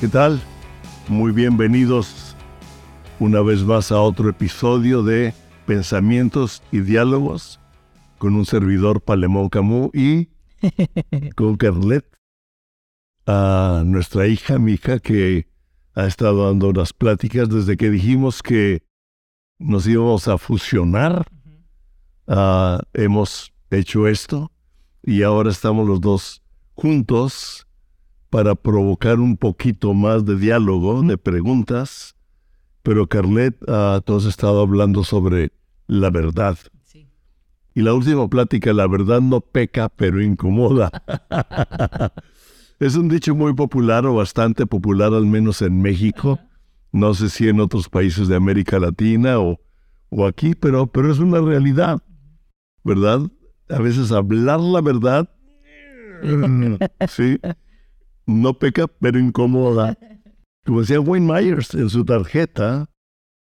¿Qué tal? Muy bienvenidos una vez más a otro episodio de Pensamientos y Diálogos con un servidor Palemón Camus y con Carlet, a nuestra hija, mi hija, que ha estado dando unas pláticas desde que dijimos que nos íbamos a fusionar. Ah, hemos hecho esto y ahora estamos los dos juntos para provocar un poquito más de diálogo, de preguntas. Pero Carlet, uh, tú has estado hablando sobre la verdad. Y la última plática, la verdad no peca, pero incomoda. es un dicho muy popular o bastante popular, al menos en México. No sé si en otros países de América Latina o, o aquí, pero, pero es una realidad, ¿verdad? A veces hablar la verdad, sí, no peca, pero incomoda. Como decía Wayne Myers en su tarjeta,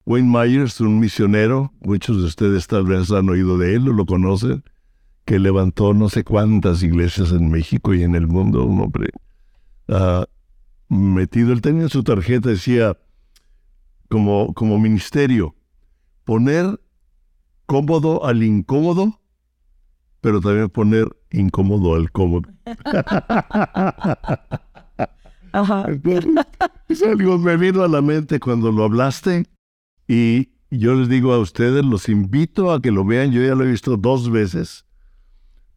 Wayne Myers, un misionero, muchos de ustedes tal vez han oído de él o lo conocen, que levantó no sé cuántas iglesias en México y en el mundo, un hombre uh, metido. Él tenía en su tarjeta, decía, como, como ministerio, poner cómodo al incómodo, pero también poner incómodo al cómodo. Ajá. algo me vino a la mente cuando lo hablaste y yo les digo a ustedes, los invito a que lo vean, yo ya lo he visto dos veces,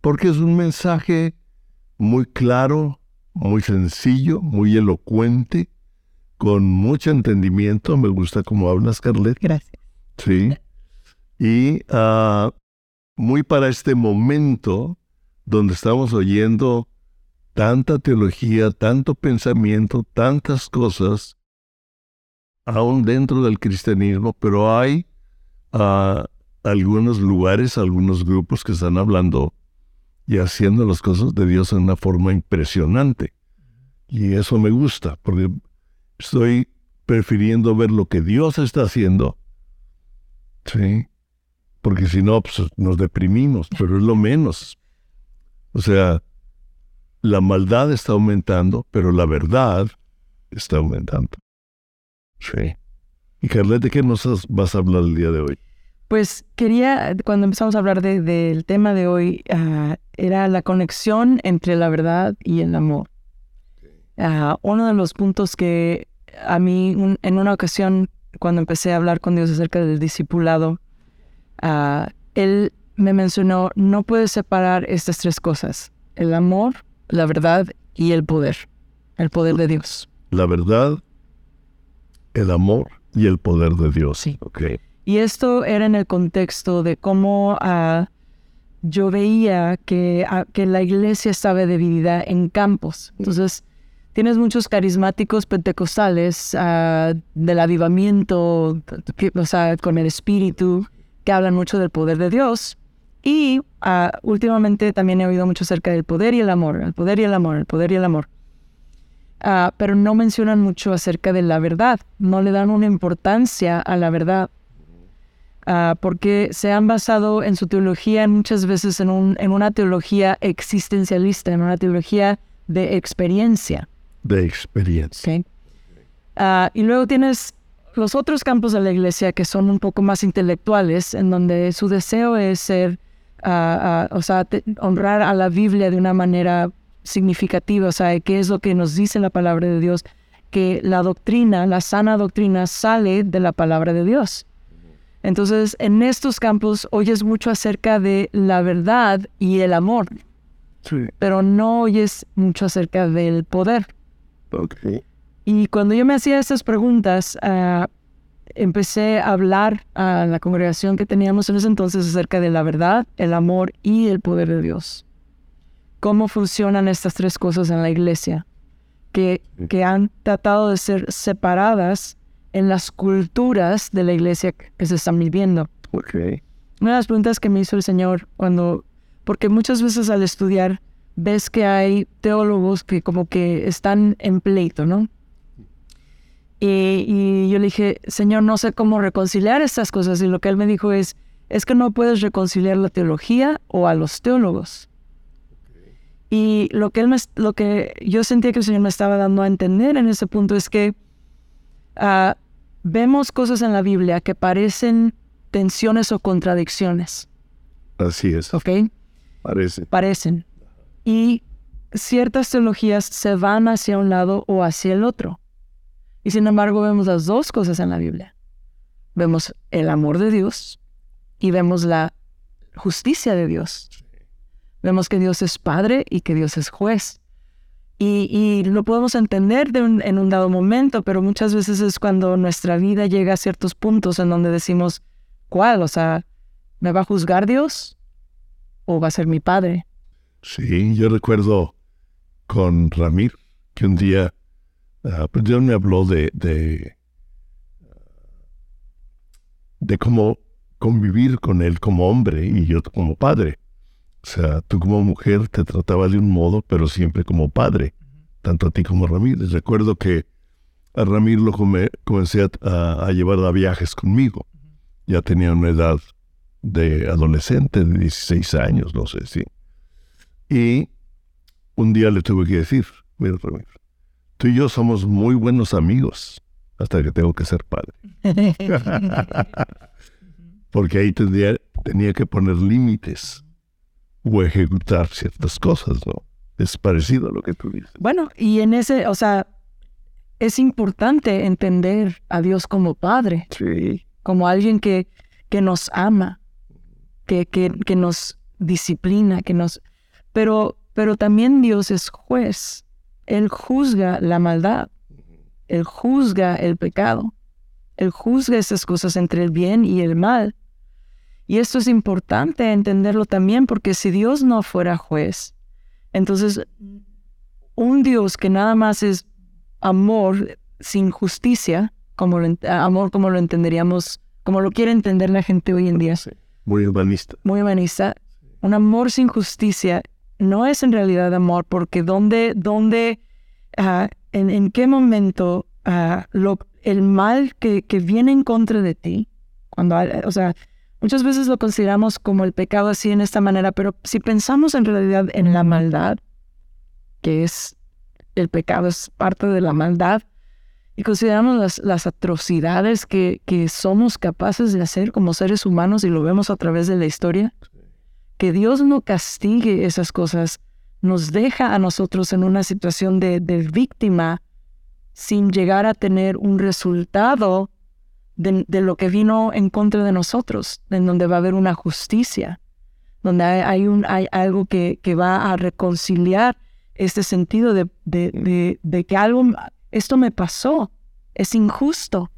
porque es un mensaje muy claro, muy sencillo, muy elocuente, con mucho entendimiento. Me gusta cómo hablas, Scarlett. Gracias. Sí. Y uh, muy para este momento donde estamos oyendo tanta teología, tanto pensamiento, tantas cosas aún dentro del cristianismo, pero hay uh, algunos lugares, algunos grupos que están hablando y haciendo las cosas de Dios en una forma impresionante. Y eso me gusta, porque estoy prefiriendo ver lo que Dios está haciendo. Sí. Porque si no, pues, nos deprimimos, pero es lo menos. O sea, la maldad está aumentando, pero la verdad está aumentando. Sí. Y Carlet, ¿de qué nos vas a hablar el día de hoy? Pues quería, cuando empezamos a hablar del tema de hoy, ah, era la conexión entre la verdad y el amor. Uh, uno de los puntos que a mí, en una ocasión, cuando empecé a hablar con Dios acerca del discipulado, uh, Él me mencionó, no puedes separar estas tres cosas, el amor, la verdad y el poder, el poder de Dios. La verdad, el amor y el poder de Dios. Sí. Okay. Y esto era en el contexto de cómo uh, yo veía que, uh, que la iglesia estaba dividida en campos. Entonces, tienes muchos carismáticos pentecostales uh, del avivamiento, o sea, con el espíritu, que hablan mucho del poder de Dios. Y últimamente también he oído mucho acerca del poder y el amor, el poder y el amor, el poder y el amor. Ah, pero no mencionan mucho acerca de la verdad, no le dan una importancia a la verdad, ah, porque se han basado en su teología muchas veces en, un, en una teología existencialista, en una teología de experiencia. De experiencia. Ah, y luego tienes los otros campos de la iglesia que son un poco más intelectuales, en donde su deseo es ser, o sea, honrar a la Biblia de una manera significativa, o sea, qué es lo que nos dice la palabra de Dios, que la doctrina, la sana doctrina sale de la palabra de Dios. Entonces, en estos campos oyes mucho acerca de la verdad y el amor, pero no oyes mucho acerca del poder. Y cuando yo me hacía estas preguntas, ah, empecé a hablar a la congregación que teníamos en ese entonces acerca de la verdad, el amor y el poder de Dios cómo funcionan estas tres cosas en la iglesia, que, que han tratado de ser separadas en las culturas de la iglesia que se están viviendo. Okay. Una de las preguntas que me hizo el Señor cuando, porque muchas veces al estudiar ves que hay teólogos que como que están en pleito, ¿no? Y, y, yo le dije, Señor, no sé cómo reconciliar estas cosas. Y lo que él me dijo es, es que no puedes reconciliar la teología o a los teólogos. Y lo que, él me, lo que yo sentía que el Señor me estaba dando a entender en ese punto es que ah, vemos cosas en la Biblia que parecen tensiones o contradicciones. Así es. ¿Ok? Parece. Parecen. Y ciertas teologías se van hacia un lado o hacia el otro. Y sin embargo vemos las dos cosas en la Biblia. Vemos el amor de Dios y vemos la justicia de Dios. Vemos que Dios es Padre y que Dios es juez. Y, lo podemos entender en un dado momento, pero muchas veces es cuando nuestra vida llega a ciertos puntos en donde decimos, ¿cuál? O sea, ¿me va a juzgar Dios o va a ser mi Padre? Sí, yo recuerdo con Ramir que un día uh, Dios me habló de, de, de cómo convivir con él como hombre y yo como padre. O sea, tú como mujer te trataba de un modo, pero siempre como padre, tanto a ti como a Ramírez. Recuerdo que a Ramírez lo comencé a, llevar a viajes conmigo. Ya tenía una edad de adolescente, de 16 años, no sé si. Y un día le tuve que decir, mira Ramírez, tú y yo somos muy buenos amigos hasta que tengo que ser padre. Porque ahí tendría, tenía que poner límites o ejecutar ciertas cosas, ¿no? Es parecido a lo que tú dices. Bueno, y en ese, o sea, es importante entender a Dios como Padre. Sí. Como alguien que, que nos ama, que, que, que nos disciplina, que nos... Pero, pero también Dios es juez. Él juzga la maldad. Él juzga el pecado. Él juzga esas cosas entre el bien y el mal. Y esto es importante entenderlo también porque si Dios no fuera juez, entonces un Dios que nada más es amor sin justicia, como amor como lo entenderíamos, como lo quiere entender la gente hoy en día. Muy humanista. Muy humanista. Un amor sin justicia no es en realidad amor porque dónde, dónde, ah, en, en, qué momento ah, lo, el mal que, que viene en contra de ti, cuando, o sea, Muchas veces lo consideramos como el pecado así en esta manera, pero si pensamos en realidad en la maldad, que es el pecado, es parte de la maldad, y consideramos las, las atrocidades que, que somos capaces de hacer como seres humanos y lo vemos a través de la historia, que Dios no castigue esas cosas, nos deja a nosotros en una situación de, víctima sin llegar a tener un resultado de, lo que vino en contra de nosotros, en donde va a haber una justicia, donde hay, un, hay algo que, va a reconciliar este sentido de, de, que algo, esto me pasó, es injusto.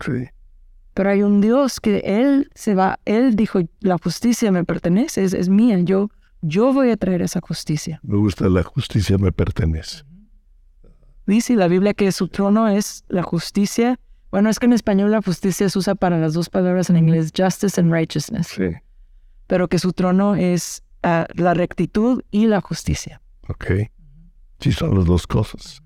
Pero hay un Dios que Él se va, Él dijo, la justicia me pertenece, es, es mía, yo, yo voy a traer esa justicia. Me gusta, la justicia me pertenece. Dice la Biblia que su trono es la justicia bueno, es que en español la justicia se usa para las dos palabras en inglés, justice and righteousness. Sí. Pero que su trono es ah, la rectitud y la justicia. Ok. Sí, son las dos cosas.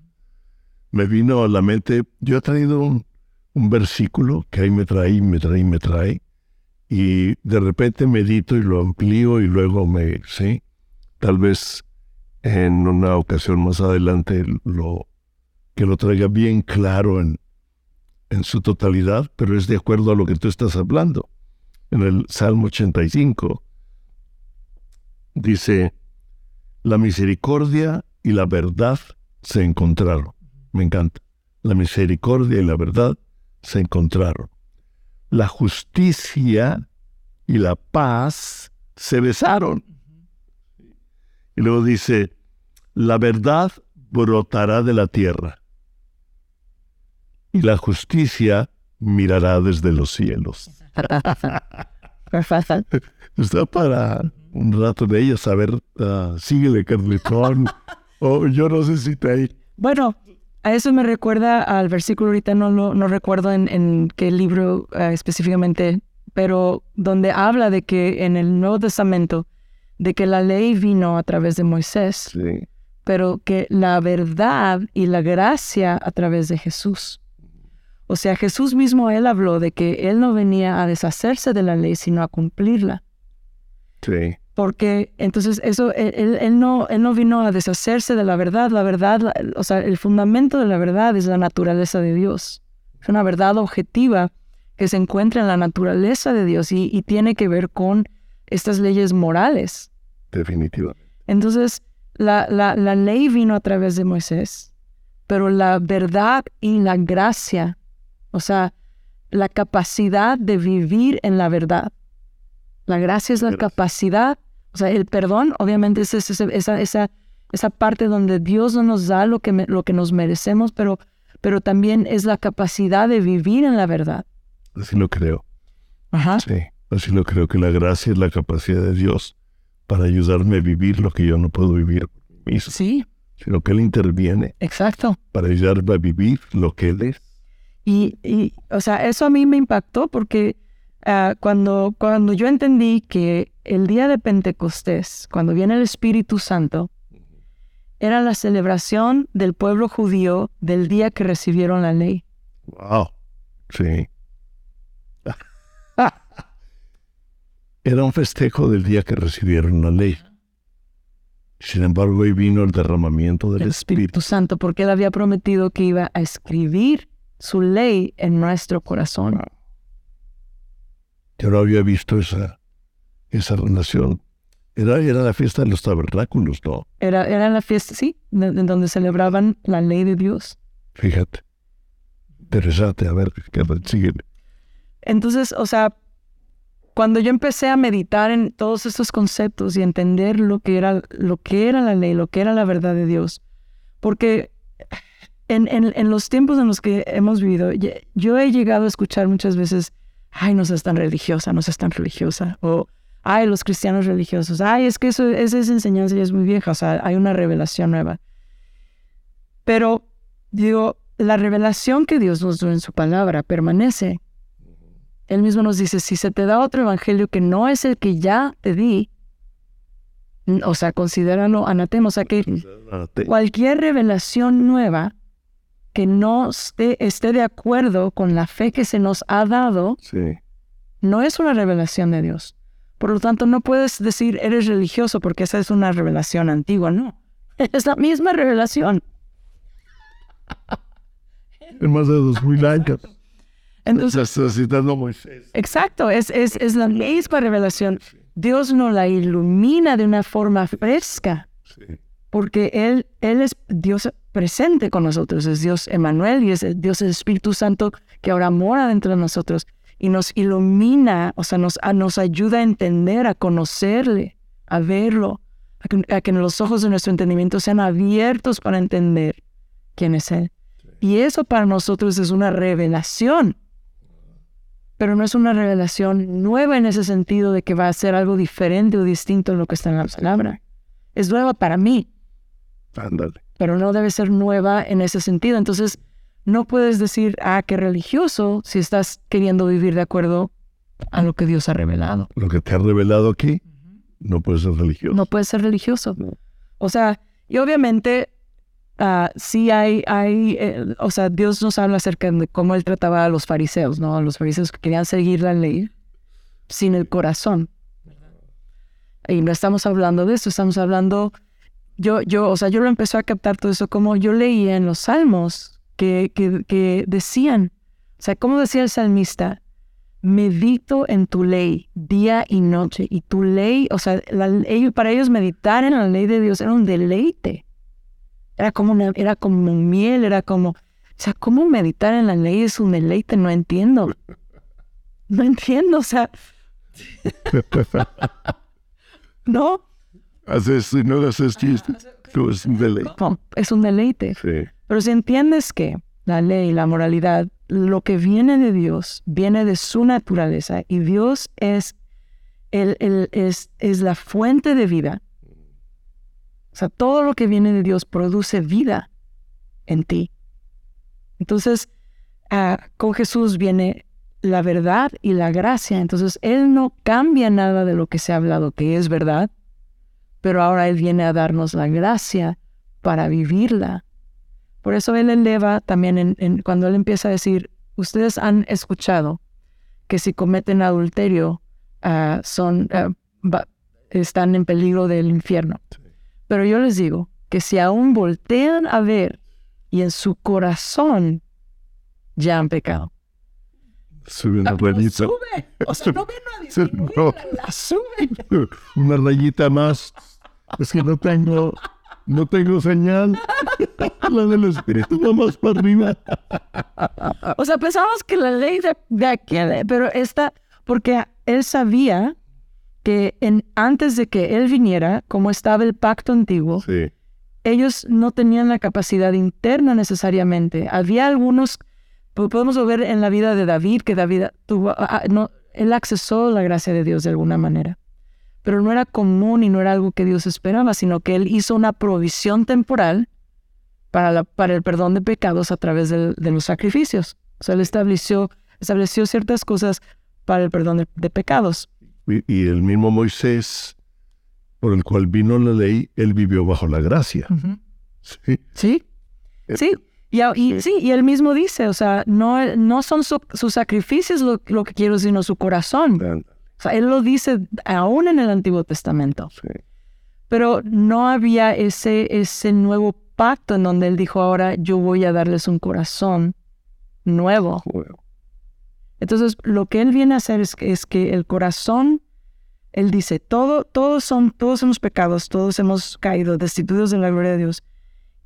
Me vino a la mente, yo he traído un, un versículo que ahí me trae, me trae, me trae, y de repente medito y lo amplío y luego me, sí, tal vez en una ocasión más adelante lo que lo traiga bien claro en, en su totalidad, pero es de acuerdo a lo que tú estás hablando. En el Salmo 85 dice, la misericordia y la verdad se encontraron. Me encanta. La misericordia y la verdad se encontraron. La justicia y la paz se besaron. Y luego dice, la verdad brotará de la tierra y la justicia mirará desde los cielos. Está para un rato de ella saber, uh, síguele, Carletón, o yo no sé si te... Bueno, a eso me recuerda al versículo, ahorita no, no, recuerdo en, qué libro ah, específicamente, pero donde habla de que en el Nuevo Testamento, de que la ley vino a través de Moisés, pero que la verdad y la gracia a través de Jesús. O sea, Jesús mismo, él habló de que él no venía a deshacerse de la ley, sino a cumplirla. Sí. Porque entonces eso, él, él, no, él no vino a deshacerse de la verdad, la verdad, o sea, el fundamento de la verdad es la naturaleza de Dios. Es una verdad objetiva que se encuentra en la naturaleza de Dios y, y tiene que ver con estas leyes morales. Definitivamente. Entonces, la, la, la ley vino a través de Moisés, pero la verdad y la gracia, o sea, la capacidad de vivir en la verdad. La gracia es la capacidad, o sea, el perdón, obviamente es esa, esa, esa, parte donde Dios no nos da lo que, lo que nos merecemos, pero, pero también es la capacidad de vivir en la verdad. Así lo creo. Ajá. Sí, así lo creo, que la gracia es la capacidad de Dios para ayudarme a vivir lo que yo no puedo vivir mismo. Sí. Sino que Él interviene. Exacto. Para ayudarme a vivir lo que Él es. Y, y o sea, eso a mí me impactó porque uh, cuando, cuando yo entendí que el día de Pentecostés, cuando viene el Espíritu Santo, era la celebración del pueblo judío del día que recibieron la ley. Wow. Sí. Era un festejo del día que recibieron la ley. Sin embargo, hoy vino el derramamiento del el Espíritu. Santo, porque Él había prometido que iba a escribir su ley en nuestro corazón. Yo no había visto esa, esa relación. Era, era la fiesta de los tabernáculos, ¿no? Era, era la fiesta, sí, en donde celebraban la ley de Dios. Fíjate. Interesante, a ver, sigue. Entonces, o sea, cuando yo empecé a meditar en todos estos conceptos y entender lo que era, lo que era la ley, lo que era la verdad de Dios, porque en, en, los tiempos en los que hemos vivido, yo he llegado a escuchar muchas veces, ay, no seas tan religiosa, no seas tan religiosa, o ay, los cristianos religiosos, ay, es que eso, esa enseñanza ya es muy vieja, o sea, hay una revelación nueva. Pero digo, la revelación que Dios nos dio en su palabra permanece. Él mismo nos dice, si se te da otro evangelio que no es el que ya te di, o sea, considéralo anatema, o sea que cualquier revelación nueva que no esté, de acuerdo con la fe que se nos ha dado, no es una revelación de Dios. Por lo tanto, no puedes decir eres religioso porque esa es una revelación antigua, no. Es la misma revelación. En más de dos mil años. Entonces, Exacto, es, es, es, la misma revelación. Dios nos la ilumina de una forma fresca. Porque Él, Él es Dios presente con nosotros, es Dios Emanuel y es Dios el Espíritu Santo que ahora mora dentro de nosotros y nos ilumina, o sea, nos, nos ayuda a entender, a conocerle, a verlo, a que, a que los ojos de nuestro entendimiento sean abiertos para entender quién es Él. Y eso para nosotros es una revelación pero no es una revelación nueva en ese sentido de que va a ser algo diferente o distinto en lo que está en la palabra. Es nueva para mí. Ándale. Pero no debe ser nueva en ese sentido. Entonces, no puedes decir, ah, qué religioso, si estás queriendo vivir de acuerdo a lo que Dios ha revelado. Lo que te ha revelado aquí, no puede ser religioso. No puede ser religioso. O sea, y obviamente Ah, sí hay, hay eh, o sea, Dios nos habla acerca de cómo él trataba a los fariseos, ¿no? A los fariseos que querían seguir la ley sin el corazón. Y no estamos hablando de eso, estamos hablando, yo, yo, o sea, yo lo empecé a captar todo eso como yo leía en los salmos que, que, que decían, o sea, como decía el salmista, medito en tu ley día y noche. Y tu ley, o sea, para ellos meditar en la ley de Dios era un deleite. Era como, una, era como miel, era como... O sea, ¿cómo meditar en la ley es un deleite? No entiendo. No entiendo, o sea... ¿No? Haces, no haces chistes. Es un deleite. Es un deleite. Sí. Pero si entiendes que la ley, la moralidad, lo que viene de Dios, viene de su naturaleza y Dios es, el, el, es, es la fuente de vida, o sea, todo lo que viene de Dios produce vida en ti. Entonces, ah, con Jesús viene la verdad y la gracia. Entonces, Él no cambia nada de lo que se ha hablado, que es verdad, pero ahora Él viene a darnos la gracia para vivirla. Por eso Él eleva también en, cuando Él empieza a decir, ustedes han escuchado que si cometen adulterio, ah, son, ah, están en peligro del infierno. Pero yo les digo que si aún voltean a ver y en su corazón ya han pecado. Sube una Ah, rayita. Sube. O sea, no ven a disminuir, No. la, sube. Una rayita más. Es que no tengo, no tengo señal. La del espíritu va más para arriba. O sea, pensamos que la ley de, de aquel, pero esta, porque él sabía que en, antes de que él viniera, como estaba el pacto antiguo, Sí. ellos no tenían la capacidad interna necesariamente. Había algunos, podemos ver en la vida de David, que David tuvo, ah, no, él accesó la gracia de Dios de alguna manera. Pero no era común y no era algo que Dios esperaba, sino que él hizo una provisión temporal para, la- para el perdón de pecados a través de los sacrificios. O sea, él estableció, estableció ciertas cosas para el perdón de, de pecados. Y, y el mismo Moisés, por el cual vino la ley, él vivió bajo la gracia. Sí. Sí, Eh, sí. Y, sí, y él mismo dice, o sea, no, no son su- sus sacrificios lo, lo que quiero, sino su corazón. O sea, él lo dice aún en el Antiguo Testamento. Sí. Pero no había ese, ese nuevo pacto en donde él dijo, ahora yo voy a darles un corazón nuevo. Entonces, lo que él viene a hacer es, que- es que el corazón, él dice, todo, todos son, todos hemos pecados, todos hemos caído, destituidos de la gloria de Dios.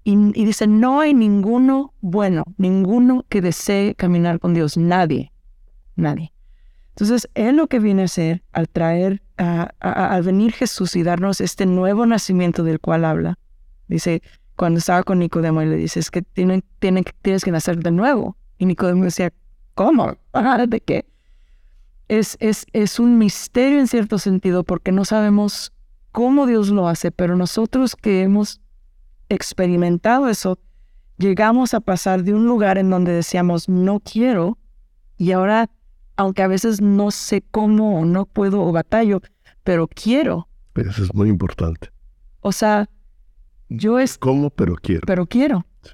Y, y dice, no hay ninguno bueno, ninguno que desee caminar con Dios, nadie, nadie. Entonces, él lo que viene a hacer al traer, al venir Jesús y darnos este nuevo nacimiento del cual habla, dice, cuando estaba con Nicodemo y le dice, es que tienen, tienen, tienes que nacer de nuevo. Y Nicodemo decía, ¿cómo? ¿De qué? Es, es, es un misterio en cierto sentido porque no sabemos cómo Dios lo hace, pero nosotros que hemos experimentado eso, llegamos a pasar de un lugar en donde decíamos, no quiero, y ahora, aunque a veces no sé cómo o no puedo o batallo, pero quiero. eso es muy importante. O sea, yo es, ¿Cómo? Pero quiero. pero quiero. Sí.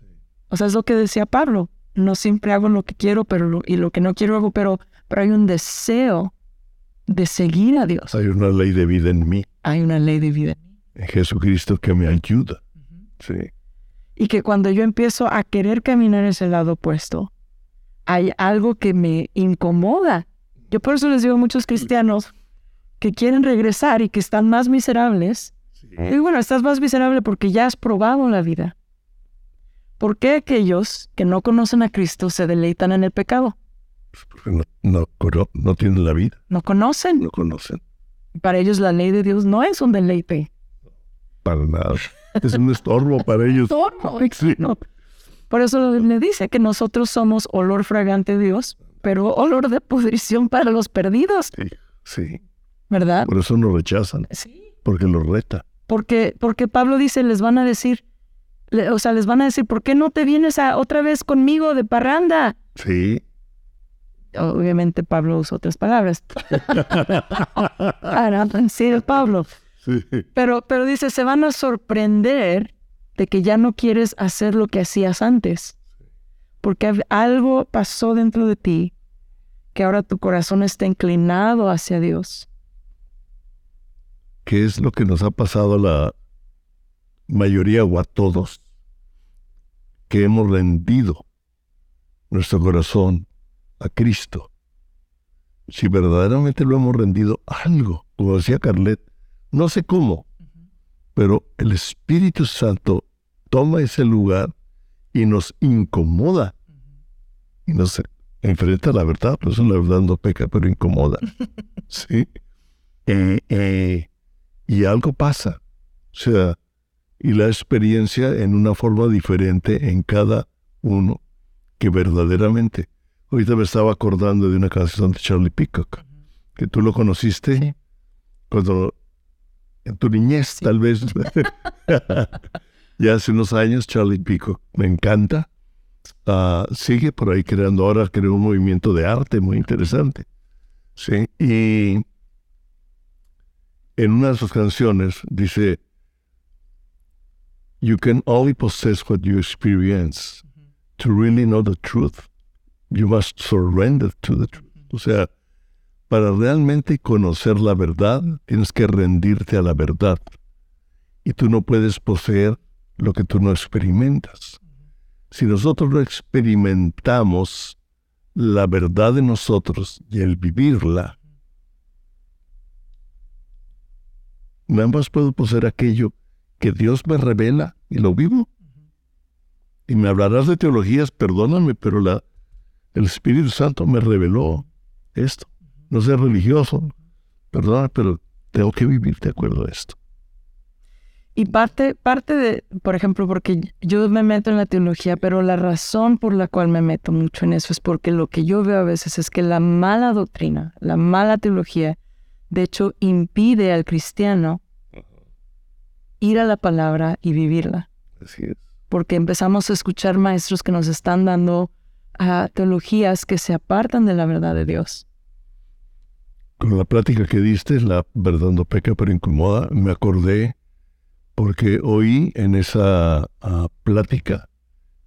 O sea, es lo que decía Pablo. No siempre hago lo que quiero, pero lo- y lo que no quiero hago, pero, pero hay un deseo de seguir a Dios. Hay una ley de vida en mí, Hay una ley de vida. en Jesucristo, que me ayuda. Sí. Y que cuando yo empiezo a querer caminar ese lado opuesto, hay algo que me incomoda. Yo por eso les digo a muchos cristianos que quieren regresar y que están más miserables. Y bueno, estás más miserable porque ya has probado la vida. ¿Por qué aquellos que no conocen a Cristo se deleitan en el pecado? Porque no, no, no tienen la vida, No conocen. no conocen Para ellos la ley de Dios no es un deleite. para nada. Es un estorbo para ellos. Torno, Sí. no. Por eso le dice que nosotros somos olor fragante de Dios, pero olor de pudrición para los perdidos, Sí, sí. ¿verdad? Por eso nos rechazan, Sí. porque los reta. Porque, porque Pablo dice, les van a decir, le- o sea, les van a decir, ¿por qué no te vienes a, otra vez conmigo de parranda? Sí. Obviamente Pablo usa otras palabras. Ah, no, sí, Pablo. Sí. Pero, pero dice, se van a sorprender de que ya no quieres hacer lo que hacías antes. Porque al- algo pasó dentro de ti que ahora tu corazón está inclinado hacia Dios. ¿Qué es lo que nos ha pasado a la mayoría o a todos? Que hemos rendido nuestro corazón a Cristo. Si verdaderamente lo hemos rendido, algo, como decía Carlet, no sé cómo, pero el Espíritu Santo toma ese lugar y nos incomoda y nos enfrenta a la verdad, por eso la verdad no peca, pero incomoda. ¿Sí? Eh, eh, y algo pasa. O sea, y la experiencia en una forma diferente en cada uno que verdaderamente. Ahorita me estaba acordando de una canción de Charlie Peacock, que tú lo conociste Sí. cuando en tu niñez, Sí. tal vez. ya hace unos años, Charlie Peacock. Me encanta. Ah, sigue por ahí creando ahora, creó un movimiento de arte muy interesante. Sí. Y en una de sus canciones dice, You can only possess what you experience. To really know the truth, you must surrender to the truth. O sea, para realmente conocer la verdad, tienes que rendirte a la verdad. Y tú no puedes poseer lo que tú no experimentas. Si nosotros no experimentamos la verdad de nosotros y el vivirla, nada más puedo poseer aquello que Dios me revela y lo vivo. Y me hablarás de teologías, perdóname, pero la, el Espíritu Santo me reveló esto. No ser religioso, perdóname, pero tengo que vivir de acuerdo a esto. Y parte, parte de, por ejemplo, porque yo me meto en la teología, pero la razón por la cual me meto mucho en eso es porque lo que yo veo a veces es que la mala doctrina, la mala teología, de hecho, impide al cristiano ir a la palabra y vivirla. Así es. Porque empezamos a escuchar maestros que nos están dando a teologías que se apartan de la verdad de Dios. Con la plática que diste, la verdad no peca pero incomoda, me acordé porque oí en esa ah, plática,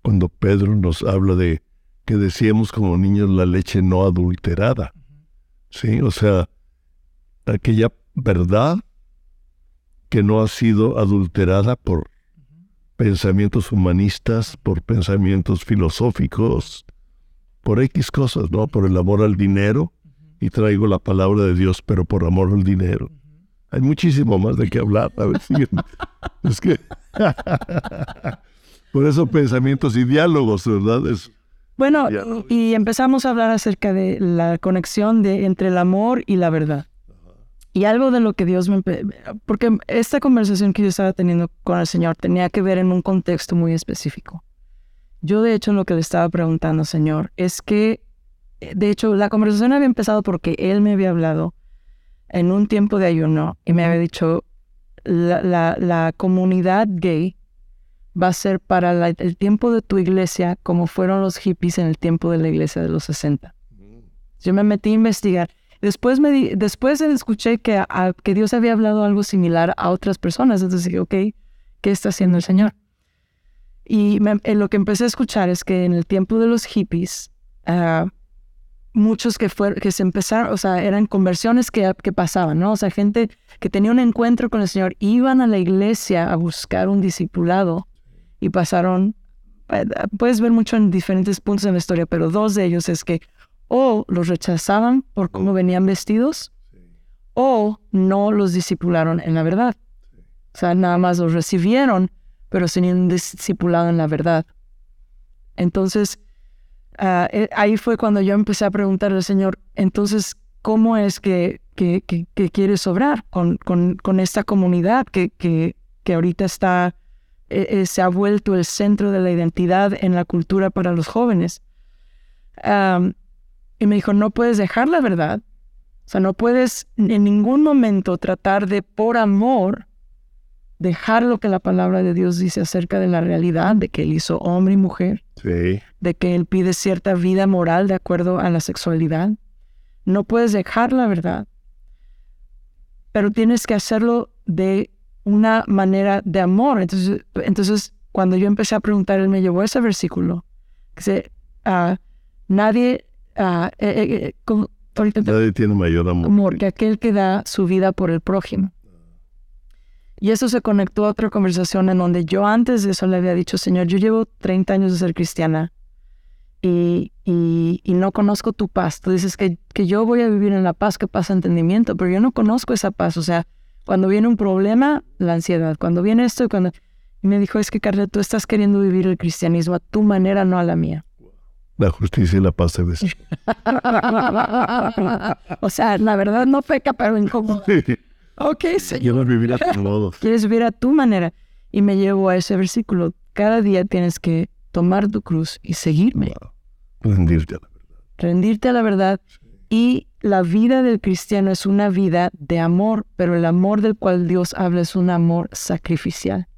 cuando Pedro nos habla de que decíamos como niños la leche no adulterada, ¿sí? O sea, aquella verdad que no ha sido adulterada por pensamientos humanistas, por pensamientos filosóficos, por X cosas, ¿no? Por el amor al dinero, y traigo la palabra de Dios, pero por amor al dinero. Hay muchísimo más de qué hablar, es que... por eso pensamientos y diálogos, ¿verdad? Es, bueno, y empezamos a hablar acerca de la conexión de, entre el amor y la verdad. Y algo de lo que Dios me... Porque esta conversación que yo estaba teniendo con el Señor tenía que ver en un contexto muy específico. Yo de hecho lo que le estaba preguntando, Señor, es que, de hecho, la conversación había empezado porque Él me había hablado en un tiempo de ayuno y me había dicho, la, la, comunidad gay va a ser para el tiempo de tu iglesia como fueron los hippies en el tiempo de la iglesia de los 60. Yo me metí a investigar Después, me después escuché que, que Dios había hablado algo similar a otras personas. Entonces dije, ok, ¿qué está haciendo el Señor? Y lo que empecé a escuchar es que en el tiempo de los hippies, ah, muchos que, fueron, que se empezaron, o sea, eran conversiones que, que pasaban, ¿no? O sea, gente que tenía un encuentro con el Señor, iban a la iglesia a buscar un discipulado y pasaron, eh, puedes ver mucho en diferentes puntos en la historia, pero dos de ellos es que o los rechazaban por cómo venían vestidos o no los discipularon en la verdad. O sea, nada más los recibieron, pero sin un discipulado en la verdad. Entonces, ah, eh, ahí fue cuando yo empecé a preguntarle al Señor, entonces, ¿cómo es que, que, que, quieres obrar con, con, con, esta comunidad que, que, que ahorita está, eh, eh, se ha vuelto el centro de la identidad en la cultura para los jóvenes? Y me dijo, no puedes dejar la verdad. O sea, no puedes en ningún momento tratar de, por amor, dejar lo que la palabra de Dios dice acerca de la realidad, de que Él hizo hombre y mujer, sí. de que Él pide cierta vida moral de acuerdo a la sexualidad. No puedes dejar la verdad, pero tienes que hacerlo de una manera de amor. Entonces, entonces cuando yo empecé a preguntar, Él me llevó ese versículo, que dice, ah, nadie Ah, eh, eh, eh, Nadie tiene mayor amor. que aquel que da su vida por el prójimo. Y eso se conectó a otra conversación en donde yo antes de eso le había dicho, Señor, yo llevo 30 años de ser cristiana y, y, no conozco tu paz. Tú dices que, que, yo voy a vivir en la paz que pasa entendimiento, pero yo no conozco esa paz. O sea, cuando viene un problema, la ansiedad. Cuando viene esto y cuando... Y me dijo, es que Carla, tú estás queriendo vivir el cristianismo a tu manera, no a la mía la justicia y la paz se besan. o sea, la verdad no peca, pero incómodo. Ok, señor. Vivir a tu modo. Quieres vivir a tu manera. Y me llevo a ese versículo. Cada día tienes que tomar tu cruz y seguirme. Rendirte a la verdad. Rendirte a la verdad. Y la vida del cristiano es una vida de amor, pero el amor del cual Dios habla es un amor sacrificial.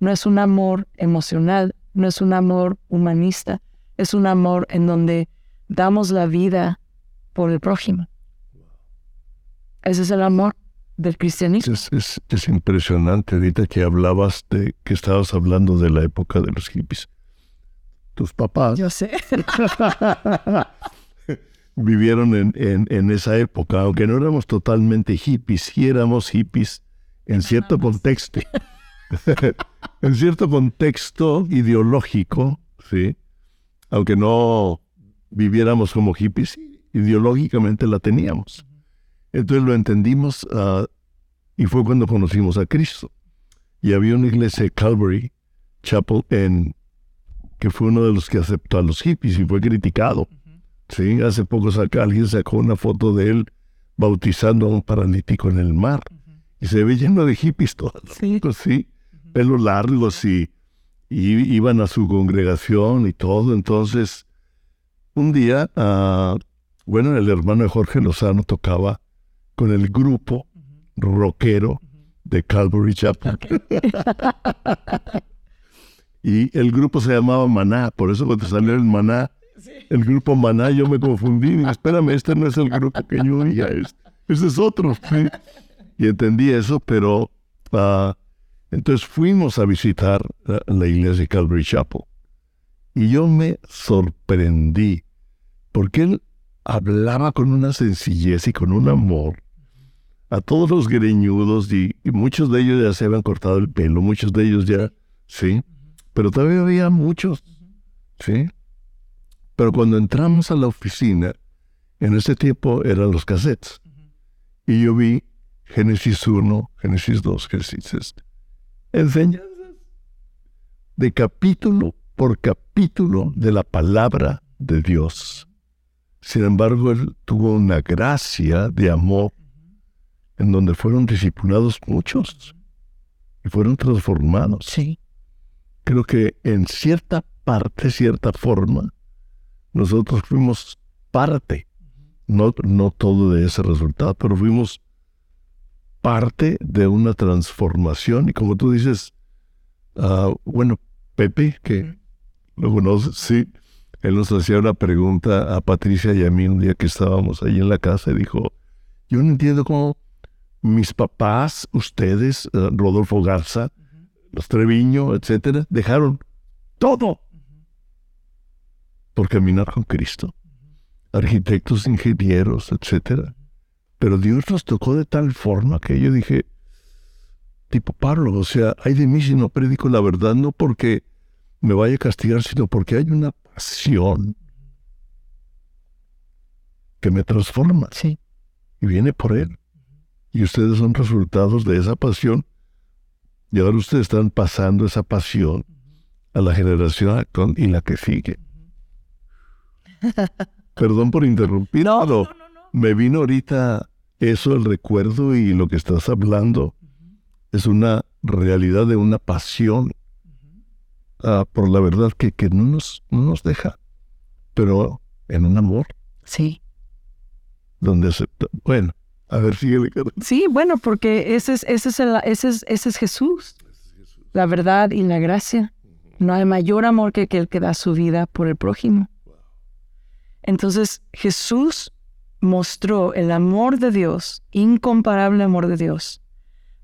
No es un amor emocional, no es un amor humanista, es un amor en donde damos la vida por el prójimo. Ese es el amor del cristianismo. Es, impresionante ahorita que hablabas de que estabas hablando de la época de los hippies. Tus papás. Yo sé. vivieron en, en, en, esa época, aunque no éramos totalmente hippies, sí éramos hippies en cierto contexto, en cierto contexto ideológico, sí, aunque no viviéramos como hippies, ideológicamente la teníamos. Entonces lo entendimos ah, y fue cuando conocimos a Cristo. Y había una iglesia Calvary Chapel en que fue uno de los que aceptó a los hippies y fue criticado. Sí, hace poco saca, alguien sacó una foto de él bautizando a un paralítico en el mar. Y se ve lleno de hippies todos, sí, sí pelos largos y, iban a su congregación y todo. Entonces, un día, uh, bueno, el hermano de Jorge Lozano tocaba con el grupo rockero de Calvary Chapel. y el grupo se llamaba Maná, por eso cuando salió el Maná, el grupo Maná, yo me confundí. Dije, espérame, este no es el grupo que yo oía, este, este es otro. Y entendí eso, pero uh, entonces fuimos a visitar la iglesia de Calvary Chapel. Y yo me sorprendí, porque él hablaba con una sencillez y con un amor a todos los greñudos, y, y muchos de ellos ya se habían cortado el pelo, muchos de ellos ya, sí, pero todavía había muchos, sí. Pero cuando entramos a la oficina, en ese tiempo eran los cassettes. Y yo vi Génesis 1, Génesis 2, Génesis 3. Enseñanzas de capítulo por capítulo de la palabra de Dios. Sin embargo, él tuvo una gracia de amor en donde fueron discipulados muchos y fueron transformados. Sí. Creo que en cierta parte, cierta forma, nosotros fuimos parte, no, no todo de ese resultado, pero fuimos parte de una transformación. Y como tú dices, uh, bueno, Pepe, que lo conoces, sí, él nos hacía una pregunta a Patricia y a mí un día que estábamos ahí en la casa y dijo, yo no entiendo cómo mis papás, ustedes, uh, Rodolfo Garza, los Treviño, etcétera, dejaron todo por caminar con Cristo. Arquitectos, ingenieros, etcétera. Pero Dios nos tocó de tal forma que yo dije, tipo Pablo, o sea, hay de mí si no predico la verdad, no porque me vaya a castigar, sino porque hay una pasión que me transforma. Sí. Y viene por Él. Y ustedes son resultados de esa pasión. Y ahora ustedes están pasando esa pasión a la generación actual y la que sigue. Perdón por interrumpir, pero me vino ahorita eso, el recuerdo y lo que estás hablando. Es una realidad de una pasión ah, por la verdad que, que no, nos, no nos deja, pero en un amor. Sí. Donde acepta. Bueno, a ver. Sí, bueno, porque ese es, ese es, ese es, ese es Jesús. La verdad y la gracia. No hay mayor amor que el que da su vida por el prójimo. Entonces Jesús mostró el amor de Dios, incomparable amor de Dios,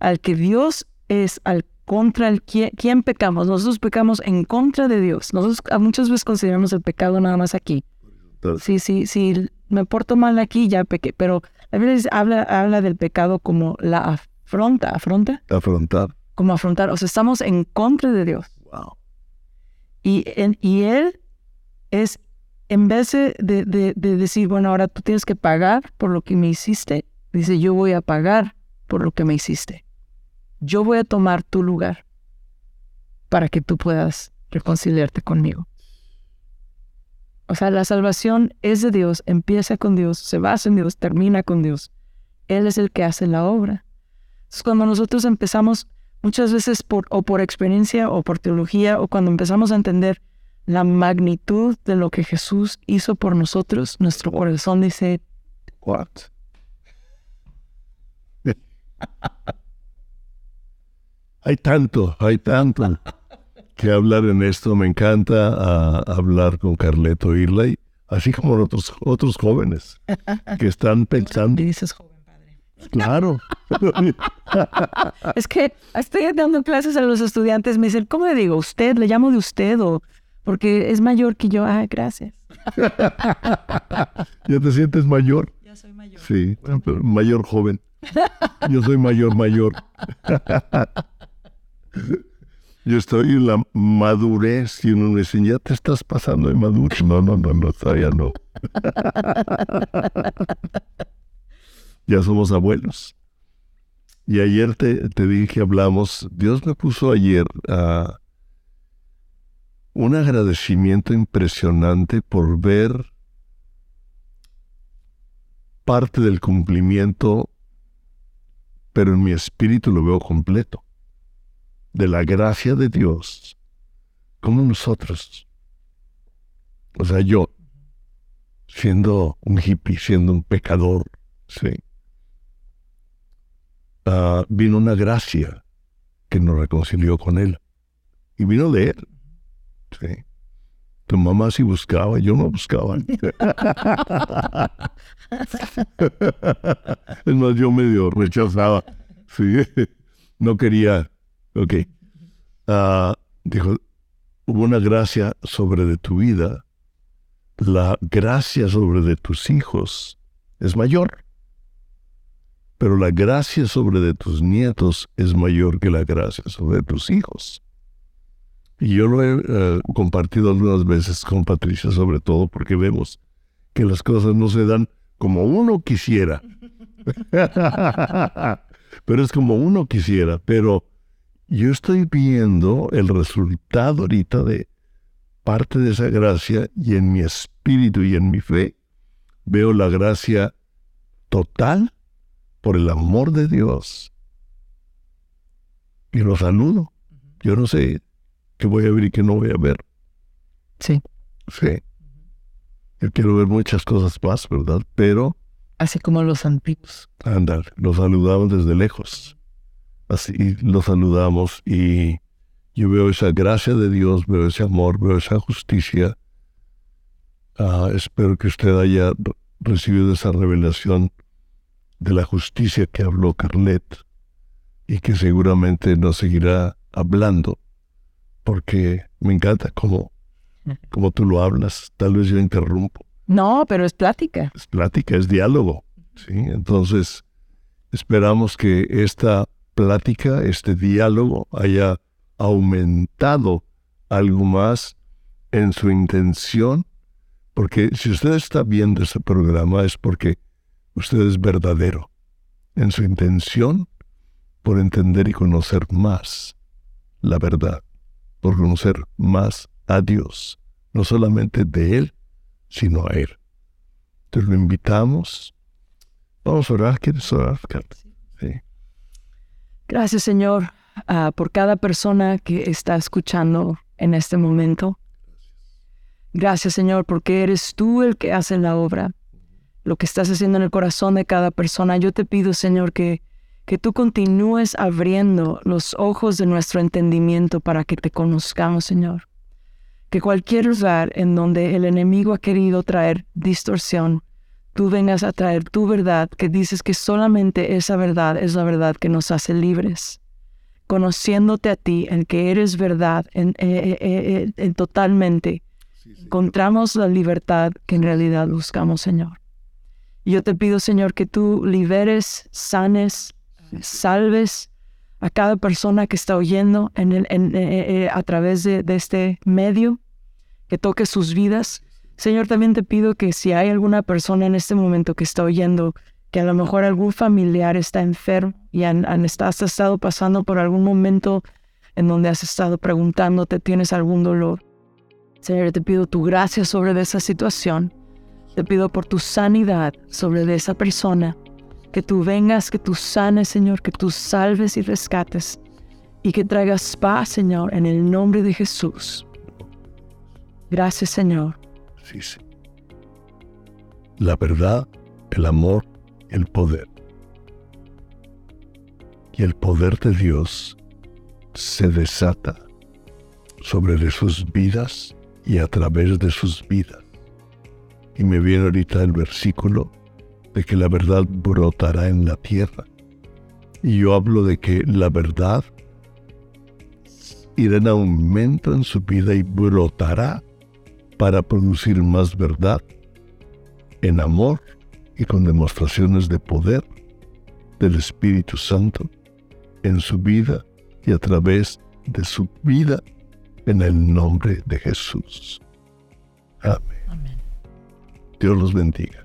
al que Dios es al contra el quien, pecamos. Nosotros pecamos en contra de Dios. Nosotros muchas veces consideramos el pecado nada más aquí. Sí, sí, sí, me porto mal aquí, ya pequé. Pero la Biblia habla, habla del pecado como la afronta, afronta. Afrontar. Como afrontar. O sea, estamos en contra de Dios. Wow. Y, y Él es en vez de, decir, bueno, ahora tú tienes que pagar por lo que me hiciste, dice, yo voy a pagar por lo que me hiciste. Yo voy a tomar tu lugar para que tú puedas reconciliarte conmigo. O sea, la salvación es de Dios, empieza con Dios, se basa en Dios, termina con Dios. Él es el que hace la obra. Entonces, cuando nosotros empezamos, muchas veces por, o por experiencia o por teología, o cuando empezamos a entender la magnitud de lo que Jesús hizo por nosotros, nuestro corazón dice, What? hay tanto, hay tanto que hablar en esto. Me encanta ah, hablar con Carleto Irley, así como otros, otros jóvenes que están pensando. dices joven, padre. Claro. es que estoy dando clases a los estudiantes, me dicen, ¿cómo le digo? ¿Usted? ¿Le llamo de usted? O porque es mayor que yo. Ah, gracias. ¿Ya te sientes mayor? Ya soy mayor. Sí, pero mayor joven. Yo soy mayor mayor. Yo estoy en la madurez y uno me dice, ya te estás pasando de maduro. No, no, no, no, todavía no. ya somos abuelos. Y ayer te, te dije, hablamos, Dios me puso ayer a un agradecimiento impresionante por ver parte del cumplimiento, pero en mi espíritu lo veo completo de la gracia de Dios, como nosotros, o sea, yo, siendo un hippie, siendo un pecador, sí, uh, vino una gracia que nos reconcilió con Él. Y vino de Él. Sí. Tu mamá sí buscaba, yo no buscaba. es más, yo medio rechazaba. Sí. No quería Ok. Ah, dijo, hubo una gracia sobre de tu vida. La gracia sobre de tus hijos es mayor. Pero la gracia sobre de tus nietos es mayor que la gracia sobre tus hijos. Y yo lo he eh, compartido algunas veces con Patricia, sobre todo porque vemos que las cosas no se dan como uno quisiera. pero es como uno quisiera. Pero yo estoy viendo el resultado ahorita de parte de esa gracia y en mi espíritu y en mi fe veo la gracia total por el amor de Dios. Y lo saludo. Yo no sé qué voy a ver y qué no voy a ver. Sí. Sí. Yo quiero ver muchas cosas más, ¿verdad? Pero... Así como los antiguos. Andar, los saludamos desde lejos así lo saludamos y yo veo esa gracia de Dios, veo ese amor, veo esa justicia. Ah, espero que usted haya recibido esa revelación de la justicia que habló Carlet y que seguramente nos seguirá hablando, porque me encanta cómo, cómo tú lo hablas. Tal vez yo interrumpo. No, pero es plática. Es plática, es diálogo. ¿sí? Entonces, esperamos que esta plática, este diálogo haya aumentado algo más en su intención, porque si usted está viendo este programa es porque usted es verdadero en su intención por entender y conocer más la verdad, por conocer más a Dios, no solamente de Él, sino a Él. Te lo invitamos. Vamos a orar. ¿Quieres orar? Sí. Gracias, Señor, ah, por cada persona que está escuchando en este momento. Gracias, Señor, porque eres tú el que hace la obra, lo que estás haciendo en el corazón de cada persona. Yo te pido, Señor, que, que tú continúes abriendo los ojos de nuestro entendimiento para que te conozcamos, Señor. Que cualquier lugar en donde el enemigo ha querido traer distorsión, tú vengas a traer tu verdad, que dices que solamente esa verdad es la verdad que nos hace libres. Conociéndote a ti, en que eres verdad, en, eh, eh, eh, totalmente, encontramos la libertad que en realidad buscamos, Señor. Y yo te pido, Señor, que tú liberes, sanes, salves a cada persona que está oyendo en el, a través de, de este medio, que toque sus vidas Señor, también te pido que si hay alguna persona en este momento que está oyendo, que a lo mejor algún familiar está enfermo y han, has estado pasando por algún momento en donde has estado preguntándote, ¿tienes algún dolor? Señor, te pido tu gracia sobre esa situación. Te pido por tu sanidad sobre esa persona. Que tú vengas, que tú sanes, Señor, que tú salves y rescates. Y que traigas paz, Señor, en el nombre de Jesús. Gracias, Señor. La verdad, el amor, el poder. Y el poder de Dios se desata sobre de sus vidas y a través de sus vidas. Y me viene ahorita el versículo de que la verdad brotará en la tierra. Y yo hablo de que la verdad irá en aumento en su vida y brotará para producir más verdad en amor y con demostraciones de poder del Espíritu Santo en su vida y a través de su vida en el nombre de Jesús. Amén. Dios los bendiga.